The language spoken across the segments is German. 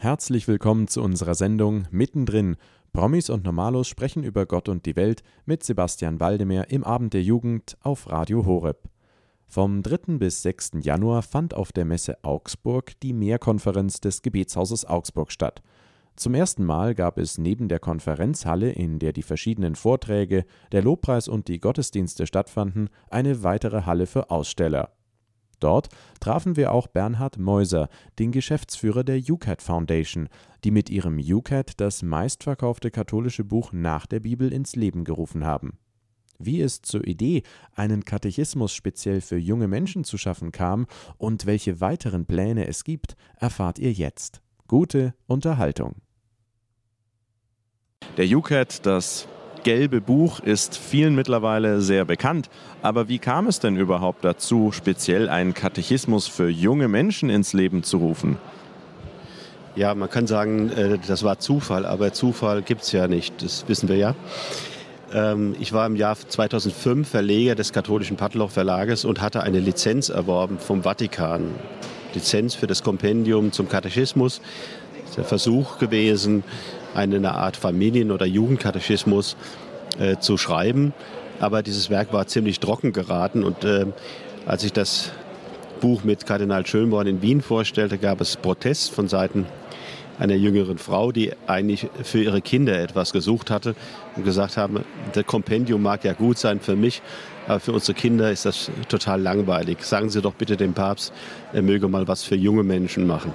Herzlich willkommen zu unserer Sendung Mittendrin. Promis und Normalos sprechen über Gott und die Welt mit Sebastian Waldemar im Abend der Jugend auf Radio Horeb. Vom 3. bis 6. Januar fand auf der Messe Augsburg die Mehrkonferenz des Gebetshauses Augsburg statt. Zum ersten Mal gab es neben der Konferenzhalle, in der die verschiedenen Vorträge, der Lobpreis und die Gottesdienste stattfanden, eine weitere Halle für Aussteller. Dort trafen wir auch Bernhard Meuser, den Geschäftsführer der UCAT Foundation, die mit ihrem UCAT das meistverkaufte katholische Buch nach der Bibel ins Leben gerufen haben. Wie es zur Idee, einen Katechismus speziell für junge Menschen zu schaffen kam und welche weiteren Pläne es gibt, erfahrt ihr jetzt. Gute Unterhaltung. Der UCAT, das gelbe Buch ist vielen mittlerweile sehr bekannt. Aber wie kam es denn überhaupt dazu, speziell einen Katechismus für junge Menschen ins Leben zu rufen? Ja, man kann sagen, äh, das war Zufall, aber Zufall gibt es ja nicht, das wissen wir ja. Ähm, ich war im Jahr 2005 Verleger des katholischen Pattloch Verlages und hatte eine Lizenz erworben vom Vatikan. Lizenz für das Kompendium zum Katechismus. Das ist der Versuch gewesen, eine Art Familien- oder Jugendkatechismus äh, zu schreiben. Aber dieses Werk war ziemlich trocken geraten und äh, als ich das Buch mit Kardinal Schönborn in Wien vorstellte, gab es Protest von Seiten einer jüngeren Frau, die eigentlich für ihre Kinder etwas gesucht hatte und gesagt haben, das Kompendium mag ja gut sein für mich, aber für unsere Kinder ist das total langweilig. Sagen Sie doch bitte dem Papst, er möge mal was für junge Menschen machen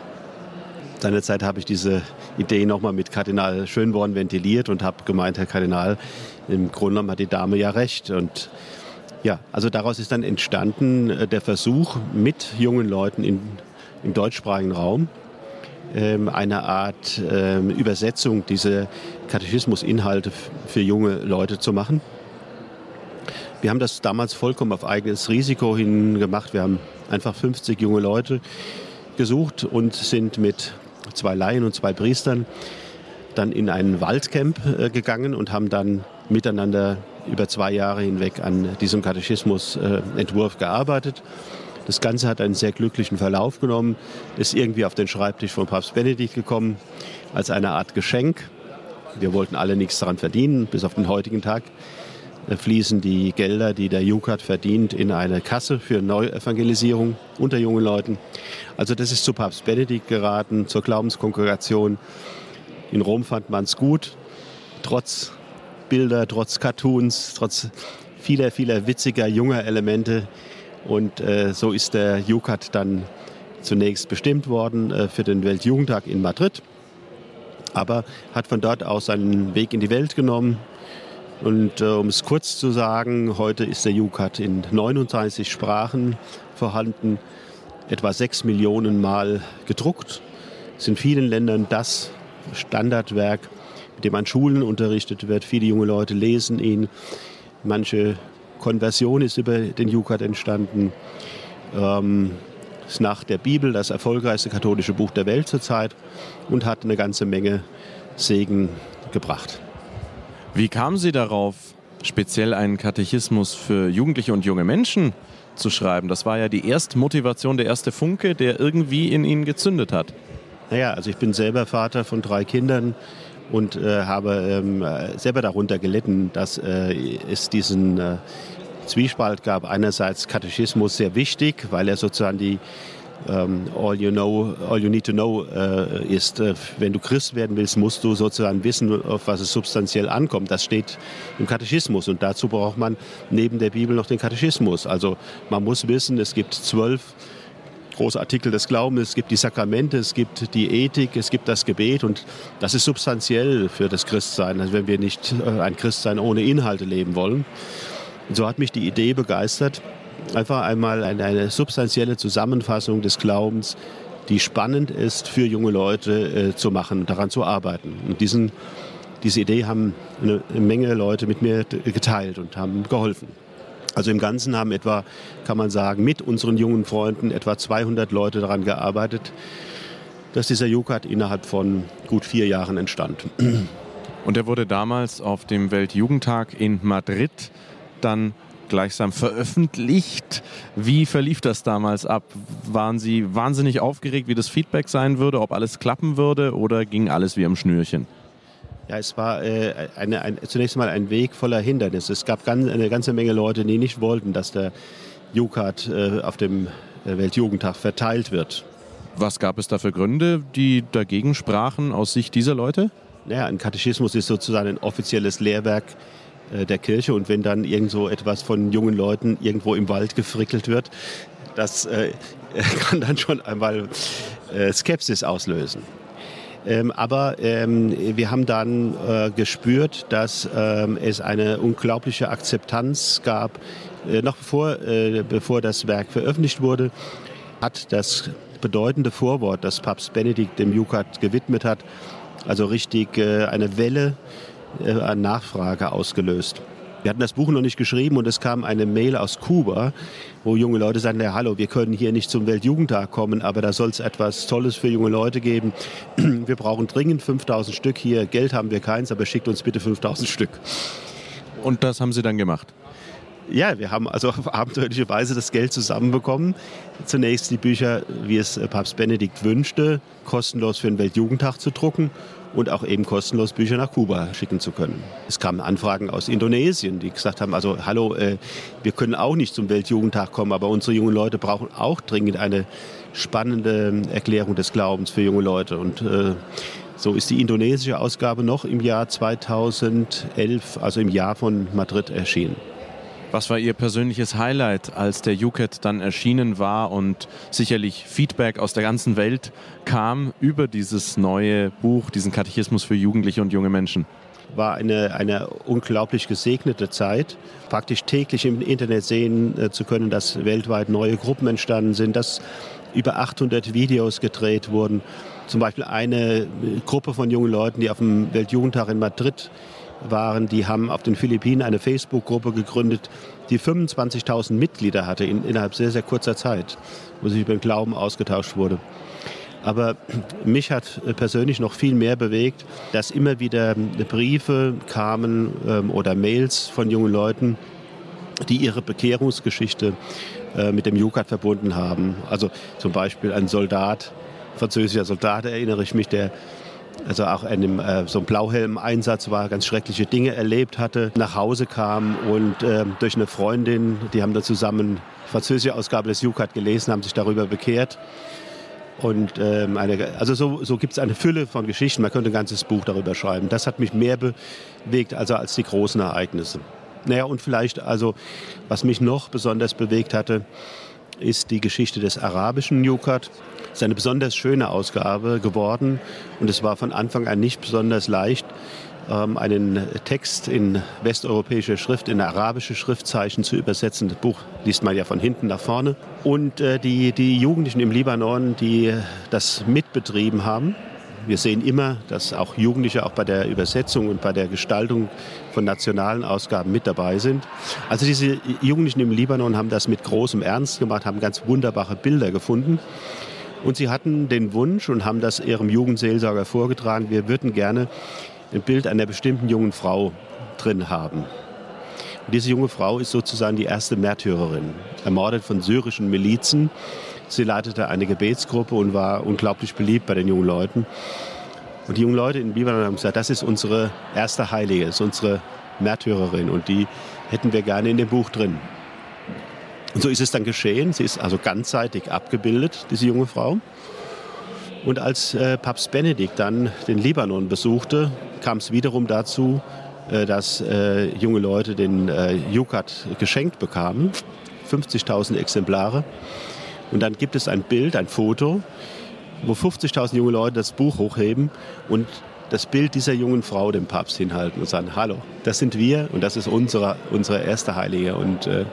seinerzeit habe ich diese Idee nochmal mit Kardinal Schönborn ventiliert und habe gemeint, Herr Kardinal, im Grunde genommen hat die Dame ja recht. Und ja, also daraus ist dann entstanden äh, der Versuch mit jungen Leuten in, im deutschsprachigen Raum ähm, eine Art ähm, Übersetzung dieser Katechismusinhalte für junge Leute zu machen. Wir haben das damals vollkommen auf eigenes Risiko hin gemacht. Wir haben einfach 50 junge Leute gesucht und sind mit zwei Laien und zwei Priestern dann in ein Waldcamp äh, gegangen und haben dann miteinander über zwei Jahre hinweg an diesem Katechismusentwurf gearbeitet. Das Ganze hat einen sehr glücklichen Verlauf genommen, ist irgendwie auf den Schreibtisch von Papst Benedikt gekommen als eine Art Geschenk. Wir wollten alle nichts daran verdienen, bis auf den heutigen Tag äh, fließen die Gelder, die der JUCAT verdient, in eine Kasse für Neuevangelisierung unter jungen Leuten. Also das ist zu Papst Benedikt geraten, zur Glaubenskongregation. In Rom fand man es gut, trotz Bilder, trotz Cartoons, trotz vieler, vieler witziger junger Elemente. Und äh, so ist der JUCAT dann zunächst bestimmt worden äh, für den Weltjugendtag in Madrid, aber hat von dort aus seinen Weg in die Welt genommen, und äh, um es kurz zu sagen, heute ist der UCAT in 39 Sprachen vorhanden, etwa 6 Millionen Mal gedruckt. Es ist in vielen Ländern das Standardwerk, mit dem an Schulen unterrichtet wird. Viele junge Leute lesen ihn. Manche Konversion ist über den UCAT entstanden. Ähm, ist nach der Bibel das erfolgreichste katholische Buch der Welt zurzeit und hat eine ganze Menge Segen gebracht. Wie kamen Sie darauf, speziell einen Katechismus für Jugendliche und junge Menschen zu schreiben? Das war ja die erste Motivation, der erste Funke, der irgendwie in Ihnen gezündet hat. Naja, also ich bin selber Vater von drei Kindern und äh, habe ähm, selber darunter gelitten, dass äh, es diesen äh, Zwiespalt gab. Einerseits Katechismus sehr wichtig, weil er sozusagen die ähm, all you know, all you need to know äh, ist, äh, wenn du Christ werden willst, musst du sozusagen wissen, auf was es substanziell ankommt. Das steht im Katechismus und dazu braucht man neben der Bibel noch den Katechismus. Also man muss wissen, es gibt zwölf große Artikel des Glaubens, es gibt die Sakramente, es gibt die Ethik, es gibt das Gebet und das ist substanziell für das Christsein, also wenn wir nicht äh, ein Christsein ohne Inhalte leben wollen. Und so hat mich die Idee begeistert, einfach einmal eine, eine substanzielle Zusammenfassung des Glaubens, die spannend ist für junge Leute äh, zu machen, daran zu arbeiten. Und diesen, diese Idee haben eine, eine Menge Leute mit mir geteilt und haben geholfen. Also im Ganzen haben etwa, kann man sagen, mit unseren jungen Freunden etwa 200 Leute daran gearbeitet, dass dieser Jukat innerhalb von gut vier Jahren entstand. Und er wurde damals auf dem Weltjugendtag in Madrid dann gleichsam veröffentlicht. Wie verlief das damals ab? Waren Sie wahnsinnig aufgeregt, wie das Feedback sein würde, ob alles klappen würde oder ging alles wie am Schnürchen? Ja, es war äh, eine, ein, zunächst mal ein Weg voller Hindernisse. Es gab ganz, eine ganze Menge Leute, die nicht wollten, dass der UCAT äh, auf dem äh, Weltjugendtag verteilt wird. Was gab es da für Gründe, die dagegen sprachen aus Sicht dieser Leute? Naja, ein Katechismus ist sozusagen ein offizielles Lehrwerk der Kirche und wenn dann irgend so etwas von jungen Leuten irgendwo im Wald gefrickelt wird, das äh, kann dann schon einmal äh, Skepsis auslösen. Ähm, aber ähm, wir haben dann äh, gespürt, dass ähm, es eine unglaubliche Akzeptanz gab. Äh, noch bevor, äh, bevor das Werk veröffentlicht wurde, hat das bedeutende Vorwort, das Papst Benedikt dem Jukat gewidmet hat, also richtig äh, eine Welle äh, an Nachfrage ausgelöst. Wir hatten das Buch noch nicht geschrieben und es kam eine Mail aus Kuba, wo junge Leute sagten, ja, hallo, wir können hier nicht zum Weltjugendtag kommen, aber da soll es etwas Tolles für junge Leute geben. Wir brauchen dringend 5000 Stück hier. Geld haben wir keins, aber schickt uns bitte 5000 Stück. Und das haben Sie dann gemacht? Ja, wir haben also auf abenteuerliche Weise das Geld zusammenbekommen. Zunächst die Bücher, wie es Papst Benedikt wünschte, kostenlos für den Weltjugendtag zu drucken und auch eben kostenlos Bücher nach Kuba schicken zu können. Es kamen Anfragen aus Indonesien, die gesagt haben, also hallo, äh, wir können auch nicht zum Weltjugendtag kommen, aber unsere jungen Leute brauchen auch dringend eine spannende Erklärung des Glaubens für junge Leute. Und äh, so ist die indonesische Ausgabe noch im Jahr 2011, also im Jahr von Madrid erschienen. Was war Ihr persönliches Highlight, als der UCAT dann erschienen war und sicherlich Feedback aus der ganzen Welt kam über dieses neue Buch, diesen Katechismus für Jugendliche und junge Menschen? War eine, eine unglaublich gesegnete Zeit, praktisch täglich im Internet sehen äh, zu können, dass weltweit neue Gruppen entstanden sind, dass über 800 Videos gedreht wurden. Zum Beispiel eine Gruppe von jungen Leuten, die auf dem Weltjugendtag in Madrid waren, die haben auf den Philippinen eine Facebook-Gruppe gegründet, die 25.000 Mitglieder hatte in, innerhalb sehr, sehr kurzer Zeit, wo sich über den Glauben ausgetauscht wurde. Aber mich hat persönlich noch viel mehr bewegt, dass immer wieder Briefe kamen ähm, oder Mails von jungen Leuten, die ihre Bekehrungsgeschichte äh, mit dem Jukat verbunden haben. Also zum Beispiel ein Soldat, französischer Soldat erinnere ich mich, der also auch einem äh, so einem Blauhelm-Einsatz war, ganz schreckliche Dinge erlebt hatte, nach Hause kam und äh, durch eine Freundin, die haben da zusammen die französische Ausgabe des Jukat gelesen, haben sich darüber bekehrt. Und ähm, eine, also so, so gibt es eine Fülle von Geschichten. Man könnte ein ganzes Buch darüber schreiben. Das hat mich mehr bewegt also als die großen Ereignisse. Naja, und vielleicht, also was mich noch besonders bewegt hatte, ist die Geschichte des arabischen Jukat. Es ist eine besonders schöne Ausgabe geworden und es war von Anfang an nicht besonders leicht, ähm, einen Text in westeuropäischer Schrift, in arabische Schriftzeichen zu übersetzen. Das Buch liest man ja von hinten nach vorne. Und äh, die, die Jugendlichen im Libanon, die das mitbetrieben haben, wir sehen immer, dass auch Jugendliche auch bei der Übersetzung und bei der Gestaltung von nationalen Ausgaben mit dabei sind. Also diese Jugendlichen im Libanon haben das mit großem Ernst gemacht, haben ganz wunderbare Bilder gefunden. Und sie hatten den Wunsch und haben das ihrem Jugendseelsorger vorgetragen, wir würden gerne ein Bild einer bestimmten jungen Frau drin haben. Und diese junge Frau ist sozusagen die erste Märtyrerin, ermordet von syrischen Milizen Sie leitete eine Gebetsgruppe und war unglaublich beliebt bei den jungen Leuten. Und die jungen Leute in Libanon haben gesagt, das ist unsere erste Heilige, das ist unsere Märtyrerin und die hätten wir gerne in dem Buch drin. Und so ist es dann geschehen. Sie ist also ganzseitig abgebildet, diese junge Frau. Und als äh, Papst Benedikt dann den Libanon besuchte, kam es wiederum dazu, äh, dass äh, junge Leute den äh, Jukat geschenkt bekamen. 50.000 Exemplare. Und dann gibt es ein Bild, ein Foto, wo 50.000 junge Leute das Buch hochheben und das Bild dieser jungen Frau dem Papst hinhalten und sagen, hallo, das sind wir und das ist unsere, unsere erste Heilige. Und äh,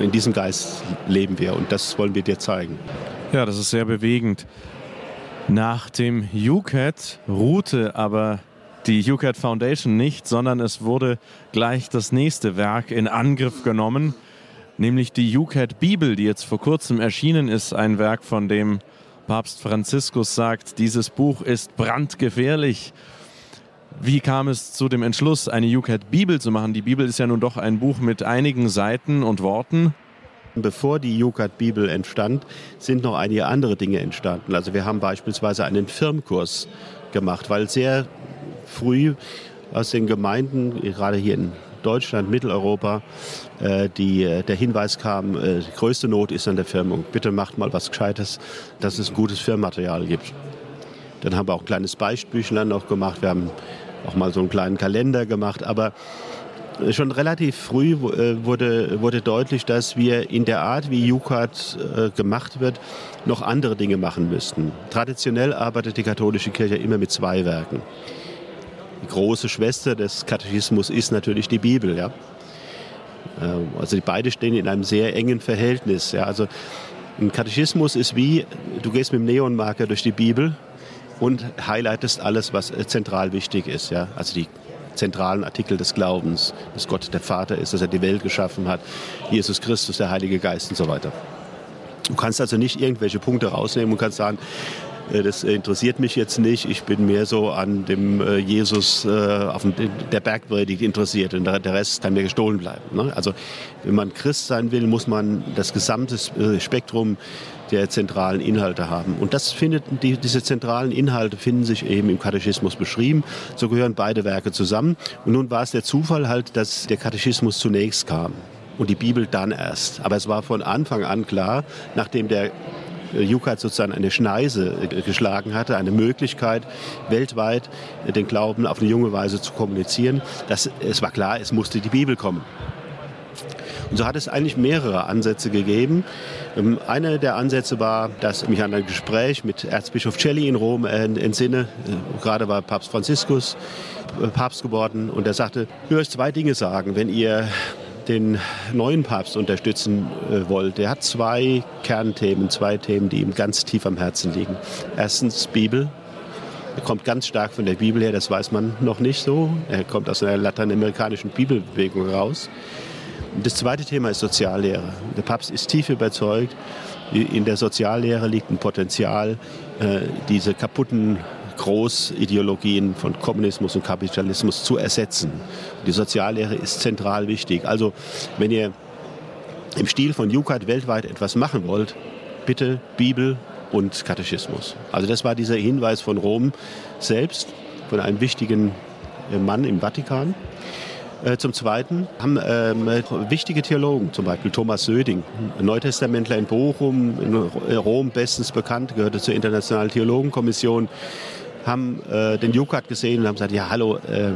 in diesem Geist leben wir und das wollen wir dir zeigen. Ja, das ist sehr bewegend. Nach dem UCAT ruhte aber die UCAT Foundation nicht, sondern es wurde gleich das nächste Werk in Angriff genommen nämlich die UCAT Bibel, die jetzt vor kurzem erschienen ist, ein Werk, von dem Papst Franziskus sagt, dieses Buch ist brandgefährlich. Wie kam es zu dem Entschluss, eine UCAT-Bibel zu machen? Die Bibel ist ja nun doch ein Buch mit einigen Seiten und Worten. Bevor die UCAT-Bibel entstand, sind noch einige andere Dinge entstanden. Also wir haben beispielsweise einen Firmkurs gemacht, weil sehr früh aus den Gemeinden, gerade hier in Deutschland, Mitteleuropa, äh, die, äh, der Hinweis kam, äh, die größte Not ist an der Firmung. Bitte macht mal was Gescheites, dass es gutes Firmmaterial gibt. Dann haben wir auch ein kleines Beispielbüchlein noch gemacht. Wir haben auch mal so einen kleinen Kalender gemacht. Aber schon relativ früh wurde, wurde deutlich, dass wir in der Art, wie UCAT gemacht wird, noch andere Dinge machen müssten. Traditionell arbeitet die katholische Kirche immer mit zwei Werken. Die große Schwester des Katechismus ist natürlich die Bibel. Ja? Ähm, also die beide stehen in einem sehr engen Verhältnis. Ja? Also ein Katechismus ist wie, du gehst mit dem Neonmarker durch die Bibel und highlightest alles, was äh, zentral wichtig ist. Ja? Also die zentralen Artikel des Glaubens, dass Gott der Vater ist, dass er die Welt geschaffen hat, Jesus Christus, der Heilige Geist und so weiter. Du kannst also nicht irgendwelche Punkte rausnehmen und kannst sagen, äh, das interessiert mich jetzt nicht. Ich bin mehr so an dem äh, Jesus auf der Bergpredigt interessiert und der Rest kann mir gestohlen bleiben. Ne? Also wenn man Christ sein will, muss man das gesamte Spektrum der zentralen Inhalte haben. Und das findet, die, diese zentralen Inhalte finden sich eben im Katechismus beschrieben. So gehören beide Werke zusammen. Und nun war es der Zufall halt, dass der Katechismus zunächst kam und die Bibel dann erst. Aber es war von Anfang an klar, nachdem der Jukat sozusagen eine Schneise äh, geschlagen hatte, eine Möglichkeit, weltweit den Glauben auf eine junge Weise zu kommunizieren. Das, es war klar, es musste die Bibel kommen. Und so hat es eigentlich mehrere Ansätze gegeben. Ähm, einer der Ansätze war, dass ich mich an ein Gespräch mit Erzbischof Celli in Rom äh, entsinne. Äh, gerade war Papst Franziskus Papst geworden und er sagte, ich euch zwei Dinge sagen. Wenn ihr den neuen Papst unterstützen äh, wollt, der hat zwei Kernthemen, zwei Themen, die ihm ganz tief am Herzen liegen. Erstens Bibel. Er kommt ganz stark von der Bibel her, das weiß man noch nicht so. Er kommt aus einer lateinamerikanischen Bibelbewegung raus. Das zweite Thema ist Soziallehre. Der Papst ist tief überzeugt, in der Soziallehre liegt ein Potenzial, äh, diese kaputten Großideologien von Kommunismus und Kapitalismus zu ersetzen. Die Soziallehre ist zentral wichtig. Also wenn ihr im Stil von Jukat weltweit etwas machen wollt, bitte Bibel und Katechismus. Also das war dieser Hinweis von Rom selbst, von einem wichtigen äh, Mann im Vatikan. Äh, zum Zweiten haben ähm, wichtige Theologen, zum Beispiel Thomas Söding, Neutestamentler in Bochum, in Rom bestens bekannt, gehörte zur Internationalen Theologenkommission, haben äh, den Jukat gesehen und haben gesagt, ja hallo, äh,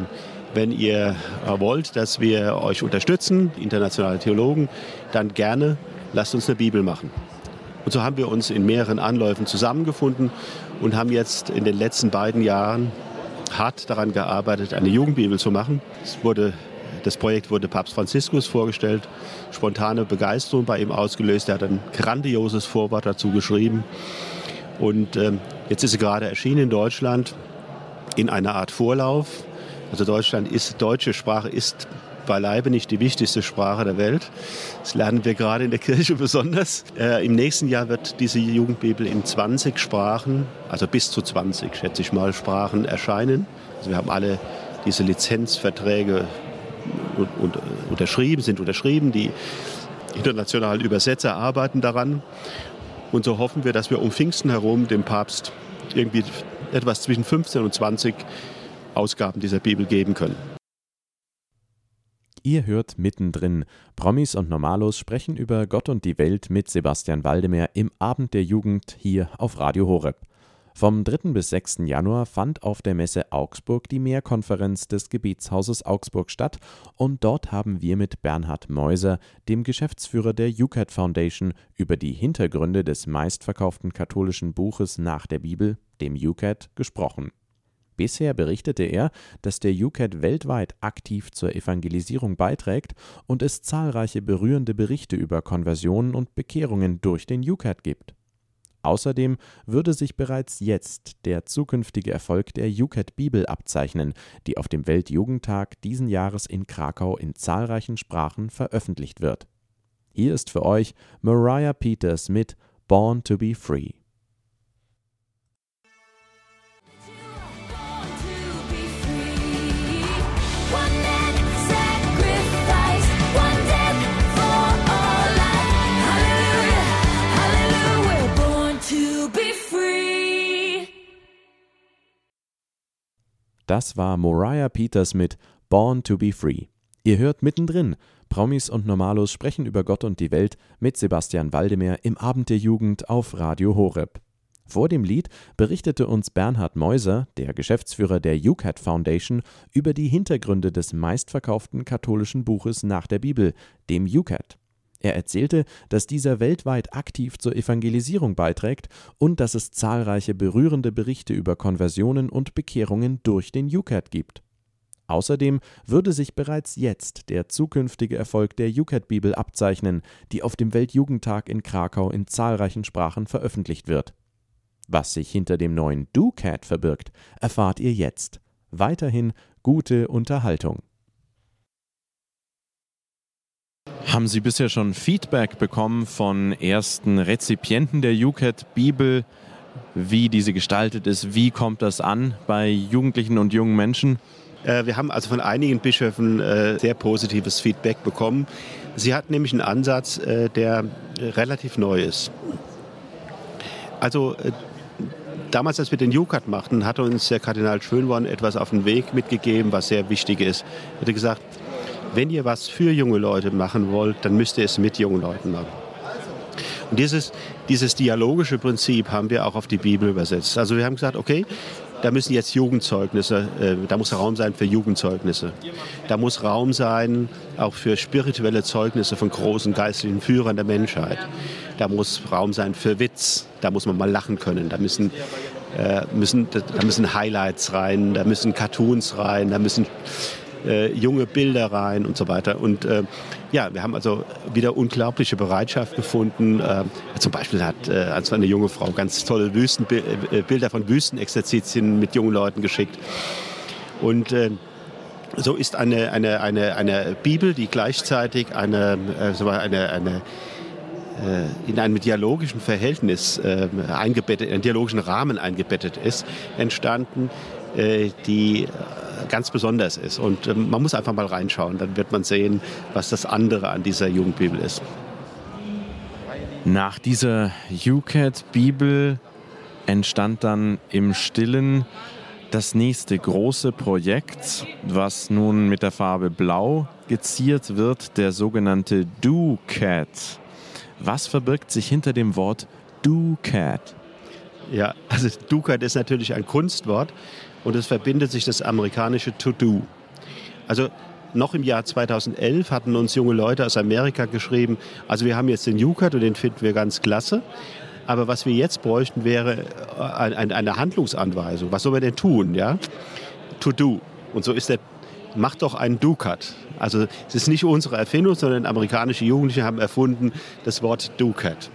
wenn ihr äh, wollt, dass wir euch unterstützen, internationale Theologen, dann gerne lasst uns eine Bibel machen. Und so haben wir uns in mehreren Anläufen zusammengefunden und haben jetzt in den letzten beiden Jahren hart daran gearbeitet, eine Jugendbibel zu machen. Es wurde, das Projekt wurde Papst Franziskus vorgestellt, spontane Begeisterung bei ihm ausgelöst. Er hat ein grandioses Vorwort dazu geschrieben. Und ähm, jetzt ist sie gerade erschienen in Deutschland in einer Art Vorlauf. Also Deutschland ist, deutsche Sprache ist beileibe nicht die wichtigste Sprache der Welt. Das lernen wir gerade in der Kirche besonders. Äh, Im nächsten Jahr wird diese Jugendbibel in 20 Sprachen, also bis zu 20, schätze ich mal, Sprachen erscheinen. Also wir haben alle diese Lizenzverträge unterschrieben, sind unterschrieben. Die internationalen Übersetzer arbeiten daran. Und so hoffen wir, dass wir um Pfingsten herum dem Papst irgendwie etwas zwischen 15 und 20 Ausgaben dieser Bibel geben können. Ihr hört mittendrin. Promis und Normalos sprechen über Gott und die Welt mit Sebastian Waldemar im Abend der Jugend hier auf Radio Horeb. Vom 3. bis 6. Januar fand auf der Messe Augsburg die Mehrkonferenz des Gebietshauses Augsburg statt und dort haben wir mit Bernhard Meuser, dem Geschäftsführer der UCAT Foundation, über die Hintergründe des meistverkauften katholischen Buches nach der Bibel, dem UCAT, gesprochen. Bisher berichtete er, dass der UCAT weltweit aktiv zur Evangelisierung beiträgt und es zahlreiche berührende Berichte über Konversionen und Bekehrungen durch den UCAT gibt. Außerdem würde sich bereits jetzt der zukünftige Erfolg der UCAT Bibel abzeichnen, die auf dem Weltjugendtag diesen Jahres in Krakau in zahlreichen Sprachen veröffentlicht wird. Hier ist für euch Mariah Peters mit Born to be Free. Das war Moriah Peters mit Born to be Free. Ihr hört mittendrin. Promis und Normalos sprechen über Gott und die Welt mit Sebastian Waldemar im Abend der Jugend auf Radio Horeb. Vor dem Lied berichtete uns Bernhard Meuser, der Geschäftsführer der UCAT Foundation, über die Hintergründe des meistverkauften katholischen Buches nach der Bibel, dem UCAT. Er erzählte, dass dieser weltweit aktiv zur Evangelisierung beiträgt und dass es zahlreiche berührende Berichte über Konversionen und Bekehrungen durch den UCAT gibt. Außerdem würde sich bereits jetzt der zukünftige Erfolg der UCAT-Bibel abzeichnen, die auf dem Weltjugendtag in Krakau in zahlreichen Sprachen veröffentlicht wird. Was sich hinter dem neuen DoCat verbirgt, erfahrt ihr jetzt. Weiterhin gute Unterhaltung. Haben Sie bisher schon Feedback bekommen von ersten Rezipienten der UCAT-Bibel, wie diese gestaltet ist? Wie kommt das an bei Jugendlichen und jungen Menschen? Äh, wir haben also von einigen Bischöfen äh, sehr positives Feedback bekommen. Sie hat nämlich einen Ansatz, äh, der relativ neu ist. Also damals, als wir den UCAT machten, hat uns der Kardinal Schönborn etwas auf den Weg mitgegeben, was sehr wichtig ist. Er hat gesagt, wenn ihr was für junge Leute machen wollt, dann müsst ihr es mit jungen Leuten machen. Und dieses, dieses dialogische Prinzip haben wir auch auf die Bibel übersetzt. Also wir haben gesagt, okay, da müssen jetzt Jugendzeugnisse, äh, da muss Raum sein für Jugendzeugnisse. Da muss Raum sein auch für spirituelle Zeugnisse von großen geistlichen Führern der Menschheit. Da muss Raum sein für Witz, da muss man mal lachen können. Da müssen, äh, müssen, da müssen Highlights rein, da müssen Cartoons rein, da müssen äh, junge Bilder rein und so weiter. Und äh, ja, wir haben also wieder unglaubliche Bereitschaft gefunden. Äh, zum Beispiel hat äh, also eine junge Frau ganz tolle äh, von Wüstenexerzitien mit jungen Leuten geschickt. Und äh, so ist eine, eine, eine, eine Bibel, die gleichzeitig eine, äh, eine, eine in einem dialogischen Verhältnis äh, eingebettet, in einen dialogischen Rahmen eingebettet ist, entstanden, äh, die ganz besonders ist. Und ähm, man muss einfach mal reinschauen, dann wird man sehen, was das andere an dieser Jugendbibel ist. Nach dieser UCAT-Bibel entstand dann im Stillen das nächste große Projekt, was nun mit der Farbe Blau geziert wird, der sogenannte DoCat. Was verbirgt sich hinter dem Wort DoCat? Ja, also DoCat ist natürlich ein Kunstwort und es verbindet sich das amerikanische To-Do. Also noch im Jahr 2011 hatten uns junge Leute aus Amerika geschrieben, also wir haben jetzt den UCAT und den finden wir ganz klasse. Aber was wir jetzt bräuchten, wäre äh, eine Handlungsanweisung. Was soll man denn tun? Ja? To do. Und so ist der, macht doch einen DuCat. Also es ist nicht unsere Erfindung, sondern amerikanische Jugendliche haben erfunden das Wort DuCat.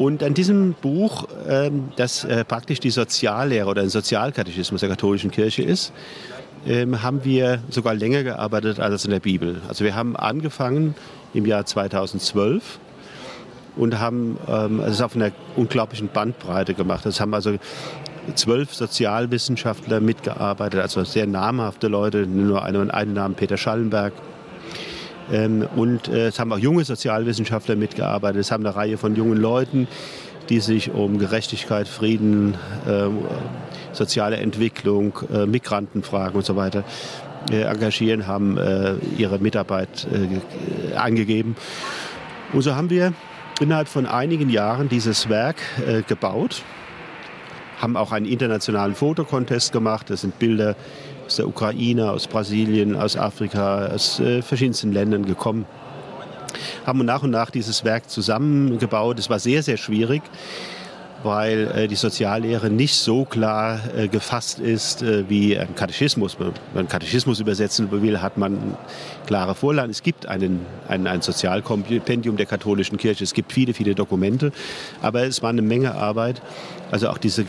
Und an diesem Buch, ähm, das äh, praktisch die Soziallehre oder ein Sozialkatechismus der katholischen Kirche ist, ähm, haben wir sogar länger gearbeitet als in der Bibel. Also wir haben angefangen im Jahr 2012 und haben ähm, es auf einer unglaublichen Bandbreite gemacht. Es haben also zwölf Sozialwissenschaftler mitgearbeitet, also sehr namhafte Leute, nur einen, einen Namen Peter Schallenberg, und äh, es haben auch junge Sozialwissenschaftler mitgearbeitet. Es haben eine Reihe von jungen Leuten, die sich um Gerechtigkeit, Frieden, ähm, soziale Entwicklung, äh, Migrantenfragen und so weiter äh, engagieren, haben ihre Mitarbeit angegeben. Und so haben wir innerhalb von einigen Jahren dieses Werk gebaut, haben auch einen internationalen Fotocontest gemacht. Das sind Bilder aus der Ukraine, aus Brasilien, aus Afrika, aus äh, verschiedensten Ländern gekommen. Haben nach und nach dieses Werk zusammengebaut. Es war sehr, sehr schwierig, weil äh, die Soziallehre nicht so klar äh, gefasst ist äh, wie ein Katechismus. Wenn man Katechismus übersetzen will, hat man klare Vorlagen. Es gibt einen, ein, ein Sozialkompendium der katholischen Kirche. Es gibt viele, viele Dokumente. Aber es war eine Menge Arbeit. Also auch diese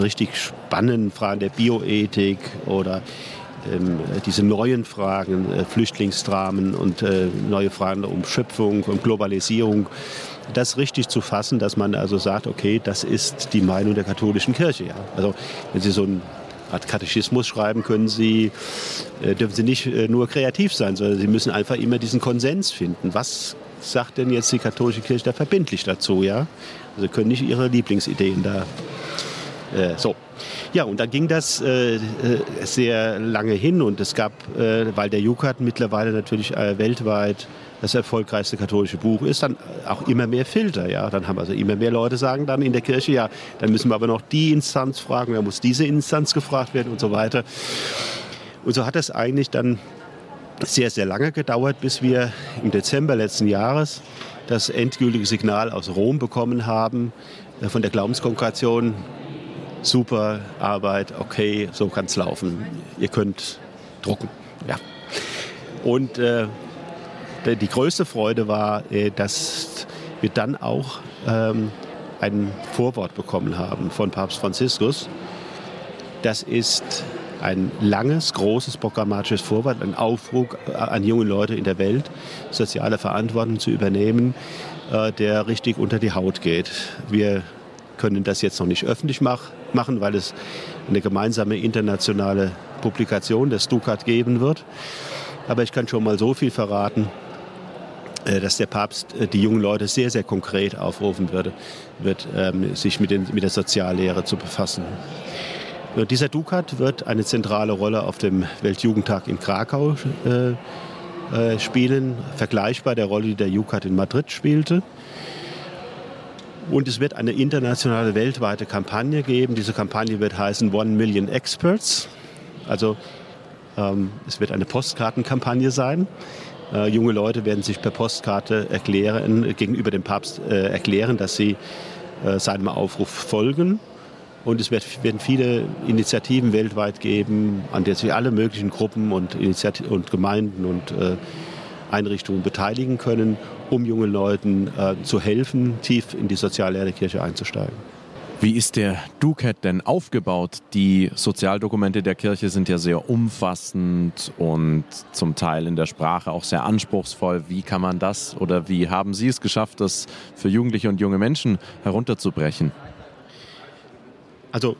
richtig spannenden Fragen der Bioethik oder ähm, diese neuen Fragen, äh, Flüchtlingsdramen und äh, neue Fragen um Schöpfung und Globalisierung, das richtig zu fassen, dass man also sagt, okay, das ist die Meinung der katholischen Kirche. Ja. Also wenn Sie so ein Art Katechismus schreiben, können Sie, äh, dürfen Sie nicht äh, nur kreativ sein, sondern Sie müssen einfach immer diesen Konsens finden. Was sagt denn jetzt die katholische Kirche da verbindlich dazu? Ja? Also Sie können nicht Ihre Lieblingsideen da so. Ja, und dann ging das äh, äh sehr lange hin und es gab, äh, weil der Jukat mittlerweile natürlich äh, weltweit das erfolgreichste katholische Buch ist, dann auch immer mehr Filter. Ja? Dann haben also immer mehr Leute sagen dann in der Kirche, ja, dann müssen wir aber noch die Instanz fragen, dann muss diese Instanz gefragt werden und so weiter. Und so hat es eigentlich dann sehr, sehr lange gedauert, bis wir im Dezember letzten Jahres das endgültige Signal aus Rom bekommen haben äh, von der Glaubenskongregation. Super Arbeit, okay, so kann es laufen. Ihr könnt drucken. Ja. Und äh, die größte Freude war, äh, dass wir dann auch ähm, ein Vorwort bekommen haben von Papst Franziskus. Das ist ein langes, großes programmatisches Vorwort, ein Aufruf an junge Leute in der Welt, soziale Verantwortung zu übernehmen, äh, der richtig unter die Haut geht. Wir können das jetzt noch nicht öffentlich mach, machen, weil es eine gemeinsame internationale Publikation des Ducat geben wird. Aber ich kann schon mal so viel verraten, äh, dass der Papst äh, die jungen Leute sehr, sehr konkret aufrufen würde, wird, ähm, sich mit, den, mit der Soziallehre zu befassen. Äh, dieser Dukat wird eine zentrale Rolle auf dem Weltjugendtag in Krakau äh, äh, spielen, vergleichbar der Rolle, die der Jukat in Madrid spielte. Und es wird eine internationale, weltweite Kampagne geben. Diese Kampagne wird heißen One Million Experts. Also ähm, es wird eine Postkartenkampagne sein. Äh, junge Leute werden sich per Postkarte erklären, gegenüber dem Papst äh, erklären, dass sie äh, seinem Aufruf folgen. Und es wird, werden viele Initiativen weltweit geben, an der sich alle möglichen Gruppen und, Initiativ und Gemeinden und äh, Einrichtungen beteiligen können, um jungen Leuten äh, zu helfen, tief in die Soziallehre der Kirche einzusteigen. Wie ist der DUCAT denn aufgebaut? Die Sozialdokumente der Kirche sind ja sehr umfassend und zum Teil in der Sprache auch sehr anspruchsvoll. Wie kann man das oder wie haben Sie es geschafft, das für Jugendliche und junge Menschen herunterzubrechen? Also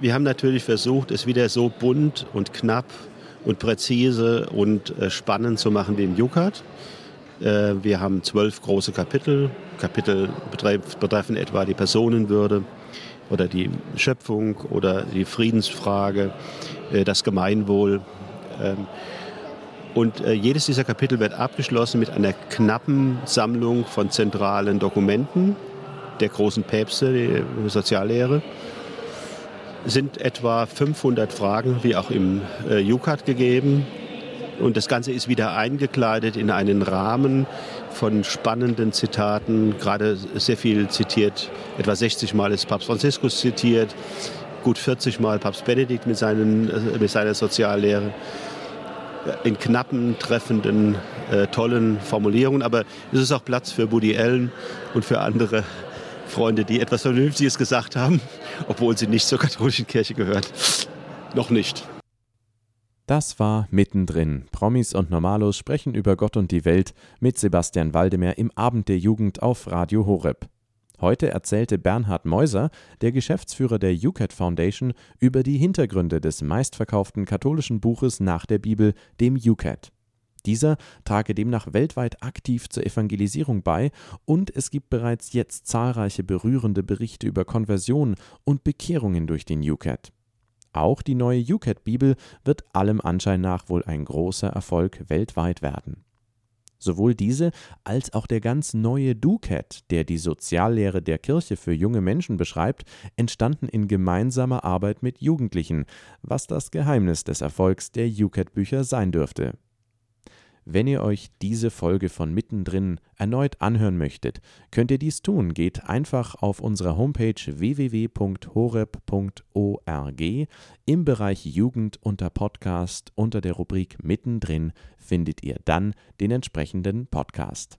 wir haben natürlich versucht, es wieder so bunt und knapp und präzise und äh, spannend zu machen wie im Jukat. Äh, wir haben zwölf große Kapitel. Kapitel betreffen etwa die Personenwürde oder die Schöpfung oder die Friedensfrage, äh, das Gemeinwohl. Ähm, und jedes dieser Kapitel wird abgeschlossen mit einer knappen Sammlung von zentralen Dokumenten der großen Päpste, die Soziallehre sind etwa 500 Fragen, wie auch im äh, UCAT gegeben. Und das Ganze ist wieder eingekleidet in einen Rahmen von spannenden Zitaten, gerade sehr viel zitiert, etwa 60 Mal ist Papst Franziskus zitiert, gut 40 Mal Papst Benedikt mit, seinen, äh, mit seiner Soziallehre. In knappen, treffenden, äh, tollen Formulierungen, aber es ist auch Platz für Woody Allen und für andere Freunde, die etwas Vernünftiges gesagt haben, obwohl sie nicht zur katholischen Kirche gehören. Noch nicht. Das war mittendrin. Promis und Normalos sprechen über Gott und die Welt mit Sebastian Waldemar im Abend der Jugend auf Radio Horeb. Heute erzählte Bernhard Meuser, der Geschäftsführer der UCAT Foundation, über die Hintergründe des meistverkauften katholischen Buches nach der Bibel, dem UCAT. Dieser trage demnach weltweit aktiv zur Evangelisierung bei und es gibt bereits jetzt zahlreiche berührende Berichte über Konversion und Bekehrungen durch den UCAT. Auch die neue UCAT-Bibel wird allem Anschein nach wohl ein großer Erfolg weltweit werden. Sowohl diese als auch der ganz neue DUCAT, der die Soziallehre der Kirche für junge Menschen beschreibt, entstanden in gemeinsamer Arbeit mit Jugendlichen, was das Geheimnis des Erfolgs der UCAT-Bücher sein dürfte. Wenn ihr euch diese Folge von mittendrin erneut anhören möchtet, könnt ihr dies tun. Geht einfach auf unserer Homepage www.horeb.org im Bereich Jugend unter Podcast unter der Rubrik mittendrin findet ihr dann den entsprechenden Podcast.